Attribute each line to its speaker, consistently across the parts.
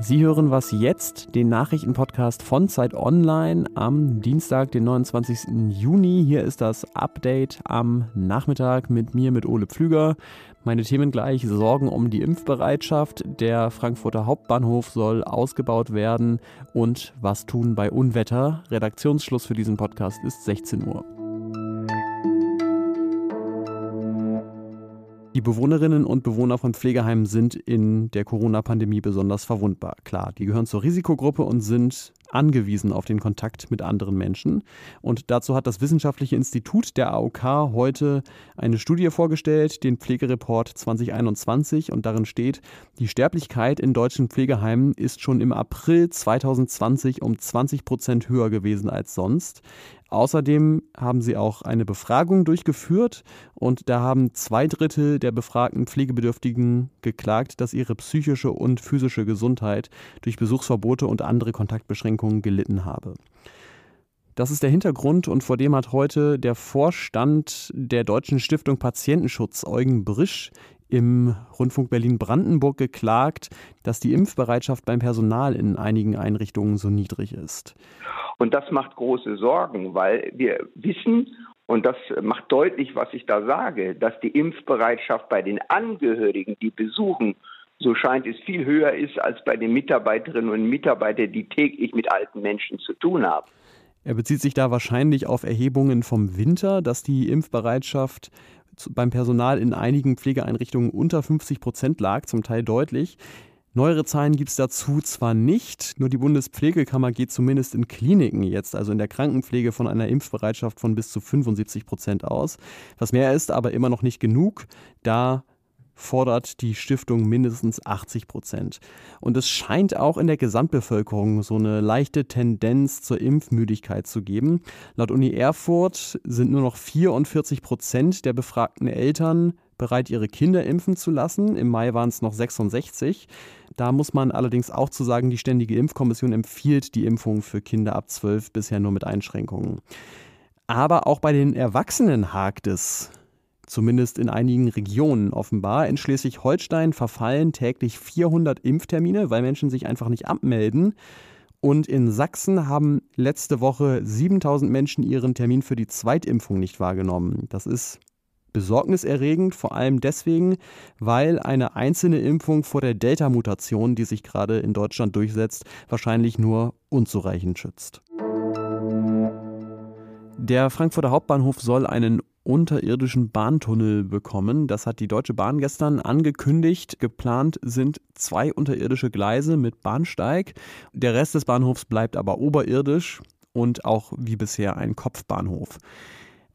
Speaker 1: Sie hören was jetzt, den Nachrichtenpodcast von Zeit Online am Dienstag, den 29. Juni. Hier ist das Update am Nachmittag mit mir, mit Ole Pflüger. Meine Themen gleich: Sorgen um die Impfbereitschaft, der Frankfurter Hauptbahnhof soll ausgebaut werden und was tun bei Unwetter. Redaktionsschluss für diesen Podcast ist 16 Uhr. Die Bewohnerinnen und Bewohner von Pflegeheimen sind in der Corona-Pandemie besonders verwundbar. Klar, die gehören zur Risikogruppe und sind angewiesen auf den Kontakt mit anderen Menschen. Und dazu hat das Wissenschaftliche Institut der AOK heute eine Studie vorgestellt, den Pflegereport 2021. Und darin steht, die Sterblichkeit in deutschen Pflegeheimen ist schon im April 2020 um 20 Prozent höher gewesen als sonst. Außerdem haben sie auch eine Befragung durchgeführt und da haben zwei Drittel der befragten Pflegebedürftigen geklagt, dass ihre psychische und physische Gesundheit durch Besuchsverbote und andere Kontaktbeschränkungen gelitten habe. Das ist der Hintergrund und vor dem hat heute der Vorstand der Deutschen Stiftung Patientenschutz, Eugen Brisch, im Rundfunk Berlin-Brandenburg geklagt, dass die Impfbereitschaft beim Personal in einigen Einrichtungen so niedrig ist.
Speaker 2: Und das macht große Sorgen, weil wir wissen, und das macht deutlich, was ich da sage, dass die Impfbereitschaft bei den Angehörigen, die besuchen, so scheint es viel höher ist als bei den Mitarbeiterinnen und Mitarbeitern, die täglich mit alten Menschen zu tun haben.
Speaker 1: Er bezieht sich da wahrscheinlich auf Erhebungen vom Winter, dass die Impfbereitschaft beim Personal in einigen Pflegeeinrichtungen unter 50 Prozent lag, zum Teil deutlich. Neuere Zahlen gibt es dazu zwar nicht, nur die Bundespflegekammer geht zumindest in Kliniken jetzt, also in der Krankenpflege, von einer Impfbereitschaft von bis zu 75 Prozent aus. Was mehr ist, aber immer noch nicht genug, da fordert die Stiftung mindestens 80 Prozent. Und es scheint auch in der Gesamtbevölkerung so eine leichte Tendenz zur Impfmüdigkeit zu geben. Laut Uni Erfurt sind nur noch 44 Prozent der befragten Eltern bereit, ihre Kinder impfen zu lassen. Im Mai waren es noch 66. Da muss man allerdings auch zu sagen, die Ständige Impfkommission empfiehlt die Impfung für Kinder ab 12 bisher nur mit Einschränkungen. Aber auch bei den Erwachsenen hakt es. Zumindest in einigen Regionen offenbar. In Schleswig-Holstein verfallen täglich 400 Impftermine, weil Menschen sich einfach nicht abmelden. Und in Sachsen haben letzte Woche 7000 Menschen ihren Termin für die Zweitimpfung nicht wahrgenommen. Das ist besorgniserregend, vor allem deswegen, weil eine einzelne Impfung vor der Delta-Mutation, die sich gerade in Deutschland durchsetzt, wahrscheinlich nur unzureichend schützt. Der Frankfurter Hauptbahnhof soll einen unterirdischen Bahntunnel bekommen. Das hat die Deutsche Bahn gestern angekündigt. Geplant sind zwei unterirdische Gleise mit Bahnsteig. Der Rest des Bahnhofs bleibt aber oberirdisch und auch wie bisher ein Kopfbahnhof.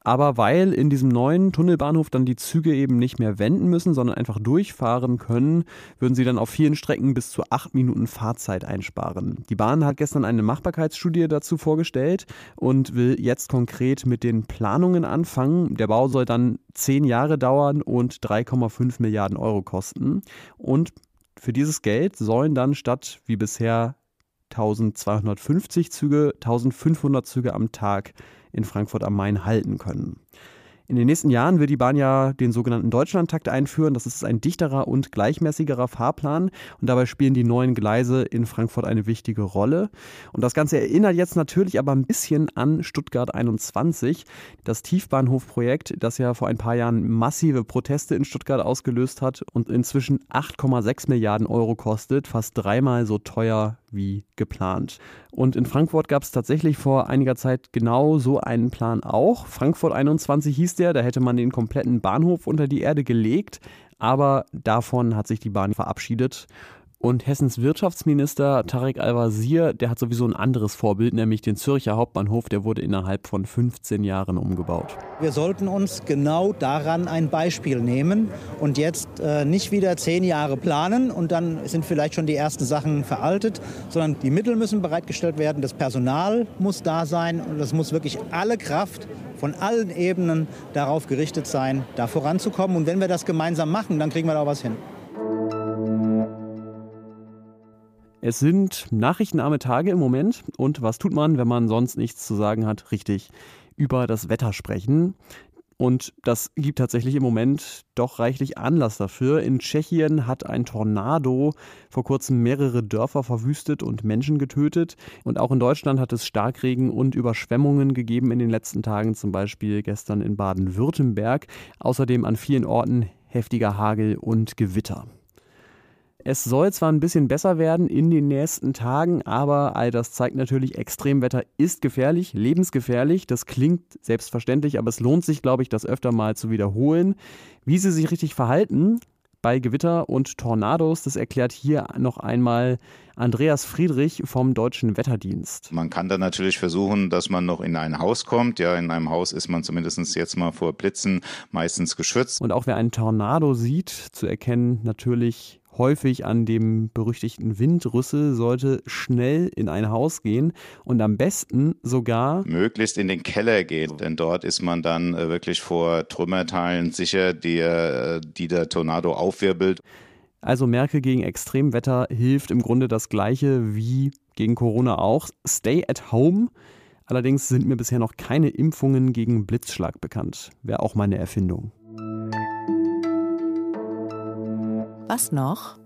Speaker 1: Aber weil in diesem neuen Tunnelbahnhof dann die Züge eben nicht mehr wenden müssen, sondern einfach durchfahren können, würden sie dann auf vielen Strecken bis zu acht Minuten Fahrzeit einsparen. Die Bahn hat gestern eine Machbarkeitsstudie dazu vorgestellt und will jetzt konkret mit den Planungen anfangen. Der Bau soll dann zehn Jahre dauern und 3,5 Milliarden Euro kosten. Und für dieses Geld sollen dann statt wie bisher 1250 Züge 1500 Züge am Tag in Frankfurt am Main halten können. In den nächsten Jahren will die Bahn ja den sogenannten Deutschlandtakt einführen. Das ist ein dichterer und gleichmäßigerer Fahrplan und dabei spielen die neuen Gleise in Frankfurt eine wichtige Rolle. Und das Ganze erinnert jetzt natürlich aber ein bisschen an Stuttgart 21, das Tiefbahnhofprojekt, das ja vor ein paar Jahren massive Proteste in Stuttgart ausgelöst hat und inzwischen 8,6 Milliarden Euro kostet, fast dreimal so teuer wie geplant. Und in Frankfurt gab es tatsächlich vor einiger Zeit genau so einen Plan auch. Frankfurt 21 hieß der, da hätte man den kompletten Bahnhof unter die Erde gelegt, aber davon hat sich die Bahn verabschiedet. Und Hessens Wirtschaftsminister Tarek Al-Wazir, der hat sowieso ein anderes Vorbild, nämlich den Zürcher Hauptbahnhof, der wurde innerhalb von 15 Jahren umgebaut.
Speaker 3: Wir sollten uns genau daran ein Beispiel nehmen und jetzt äh, nicht wieder zehn Jahre planen und dann sind vielleicht schon die ersten Sachen veraltet, sondern die Mittel müssen bereitgestellt werden, das Personal muss da sein und es muss wirklich alle Kraft von allen Ebenen darauf gerichtet sein, da voranzukommen. Und wenn wir das gemeinsam machen, dann kriegen wir da was hin.
Speaker 1: Es sind nachrichtenarme Tage im Moment. Und was tut man, wenn man sonst nichts zu sagen hat? Richtig, über das Wetter sprechen. Und das gibt tatsächlich im Moment doch reichlich Anlass dafür. In Tschechien hat ein Tornado vor kurzem mehrere Dörfer verwüstet und Menschen getötet. Und auch in Deutschland hat es Starkregen und Überschwemmungen gegeben in den letzten Tagen, zum Beispiel gestern in Baden-Württemberg. Außerdem an vielen Orten heftiger Hagel und Gewitter. Es soll zwar ein bisschen besser werden in den nächsten Tagen, aber all das zeigt natürlich, Extremwetter ist gefährlich, lebensgefährlich. Das klingt selbstverständlich, aber es lohnt sich, glaube ich, das öfter mal zu wiederholen. Wie Sie sich richtig verhalten bei Gewitter und Tornados, das erklärt hier noch einmal Andreas Friedrich vom Deutschen Wetterdienst.
Speaker 4: Man kann dann natürlich versuchen, dass man noch in ein Haus kommt. Ja, in einem Haus ist man zumindest jetzt mal vor Blitzen meistens geschützt.
Speaker 1: Und auch wer einen Tornado sieht, zu erkennen natürlich häufig an dem berüchtigten Windrüssel, sollte schnell in ein Haus gehen und am besten sogar
Speaker 4: möglichst in den Keller gehen, denn dort ist man dann äh, wirklich vor Trümmerteilen sicher, die, äh, die der Tornado aufwirbelt.
Speaker 1: Also merke gegen Extremwetter hilft im Grunde das gleiche wie gegen Corona auch. Stay at home. Allerdings sind mir bisher noch keine Impfungen gegen Blitzschlag bekannt. Wäre auch meine Erfindung.
Speaker 5: Was noch?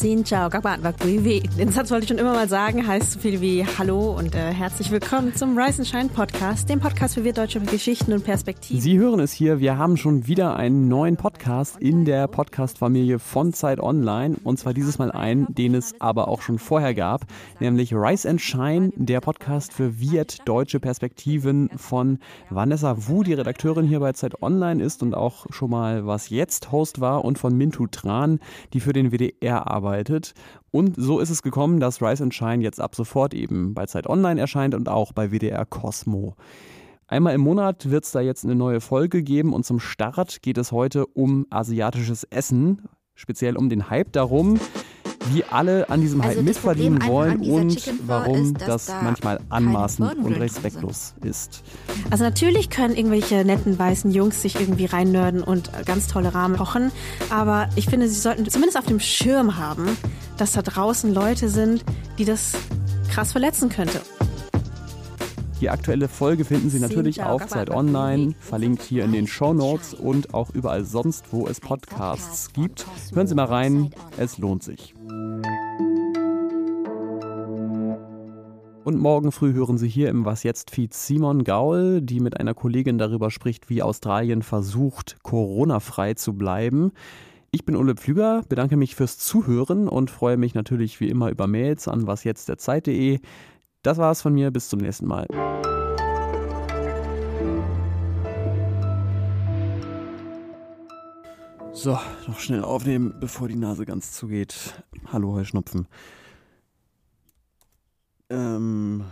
Speaker 5: Xin chào các bạn và quý vị. Den Satz wollte ich schon immer mal sagen, heißt so viel wie Hallo und äh, herzlich willkommen zum Rise and Shine Podcast, dem Podcast für wir deutsche Geschichten und Perspektiven.
Speaker 1: Sie hören es hier, wir haben schon wieder einen neuen Podcast in der Podcast-Familie von Zeit Online. Und zwar dieses Mal einen, den es aber auch schon vorher gab, nämlich Rise and Shine, der Podcast für Viet deutsche Perspektiven von Vanessa Wu, die Redakteurin hier bei Zeit Online ist und auch schon mal was jetzt Host war und von Mintu Tran, die für den WDR arbeitet gearbeitet. Und so ist es gekommen, dass Rise and Shine jetzt ab sofort eben bei Zeit Online erscheint und auch bei WDR Cosmo. Einmal im Monat wird es da jetzt eine neue Folge geben und zum Start geht es heute um asiatisches Essen, speziell um den Hype darum, wie alle an diesem also Hype mitverdienen wollen und warum ist, das da manchmal anmaßend und respektlos ist.
Speaker 5: Also natürlich können irgendwelche netten weißen Jungs sich irgendwie reinnörden und ganz tolle Rahmen kochen, aber ich finde, sie sollten zumindest auf dem Schirm haben, dass da draußen Leute sind, die das krass verletzen könnte.
Speaker 1: Die aktuelle Folge finden Sie natürlich auf Zeit Online, verlinkt hier in den Show Notes und auch überall sonst, wo es Podcasts gibt. Hören Sie mal rein, es lohnt sich. Und morgen früh hören Sie hier im Was jetzt Feed Simon Gaul, die mit einer Kollegin darüber spricht, wie Australien versucht, Corona-frei zu bleiben. Ich bin Ole Pflüger, bedanke mich fürs Zuhören und freue mich natürlich wie immer über Mails an wasjetztderzeit.de. Das war's von mir, bis zum nächsten Mal. So, noch schnell aufnehmen, bevor die Nase ganz zugeht. Hallo, Heuschnupfen. um